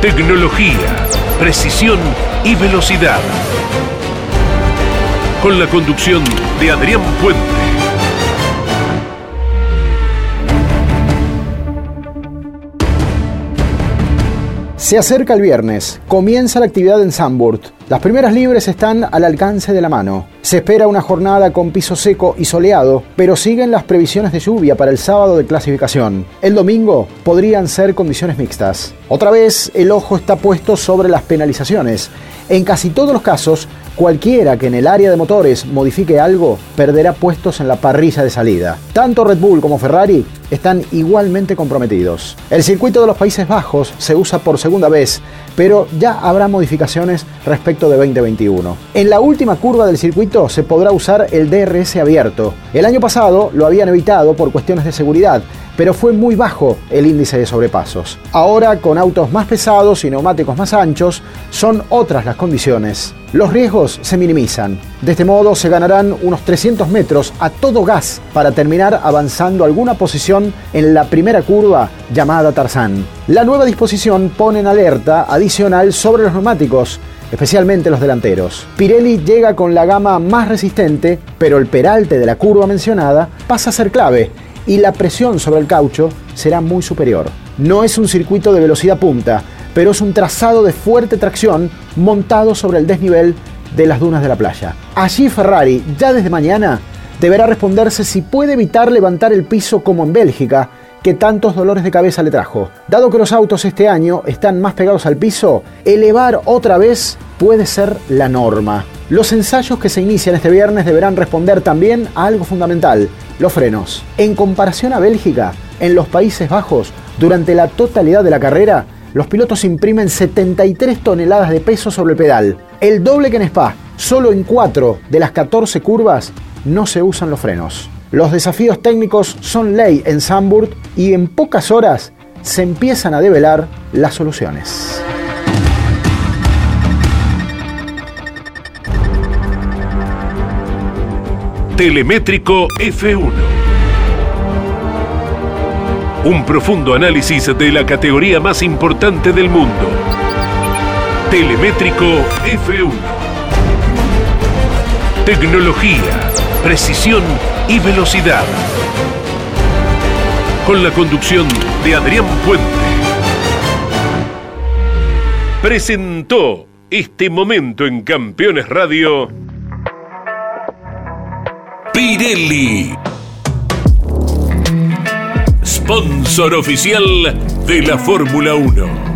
Tecnología, precisión y velocidad. Con la conducción de Adrián Puente. Se acerca el viernes, comienza la actividad en Zandvoort. Las primeras libres están al alcance de la mano. Se espera una jornada con piso seco y soleado, pero siguen las previsiones de lluvia para el sábado de clasificación. El domingo podrían ser condiciones mixtas. Otra vez el ojo está puesto sobre las penalizaciones. En casi todos los casos, cualquiera que en el área de motores modifique algo perderá puestos en la parrilla de salida. Tanto Red Bull como Ferrari están igualmente comprometidos. El circuito de los Países Bajos se usa por segunda vez, pero ya habrá modificaciones respecto de 2021. En la última curva del circuito se podrá usar el DRS abierto. El año pasado lo habían evitado por cuestiones de seguridad, pero fue muy bajo el índice de sobrepasos. Ahora, con autos más pesados y neumáticos más anchos, son otras las condiciones. Los riesgos se minimizan. De este modo se ganarán unos 300 metros a todo gas para terminar avanzando alguna posición en la primera curva llamada Tarzán. La nueva disposición pone en alerta adicional sobre los neumáticos especialmente los delanteros. Pirelli llega con la gama más resistente, pero el peralte de la curva mencionada pasa a ser clave y la presión sobre el caucho será muy superior. No es un circuito de velocidad punta, pero es un trazado de fuerte tracción montado sobre el desnivel de las dunas de la playa. Allí Ferrari, ya desde mañana, deberá responderse si puede evitar levantar el piso como en Bélgica, que tantos dolores de cabeza le trajo. Dado que los autos este año están más pegados al piso, elevar otra vez puede ser la norma. Los ensayos que se inician este viernes deberán responder también a algo fundamental, los frenos. En comparación a Bélgica, en los Países Bajos, durante la totalidad de la carrera, los pilotos imprimen 73 toneladas de peso sobre el pedal. El doble que en Spa, solo en 4 de las 14 curvas no se usan los frenos. Los desafíos técnicos son ley en Zandvoort y en pocas horas se empiezan a develar las soluciones. Telemétrico F1. Un profundo análisis de la categoría más importante del mundo. Telemétrico F1. Tecnología, precisión y velocidad. Con la conducción de Adrián Puente. Presentó este momento en Campeones Radio. Pirelli. Sponsor oficial de la Fórmula 1.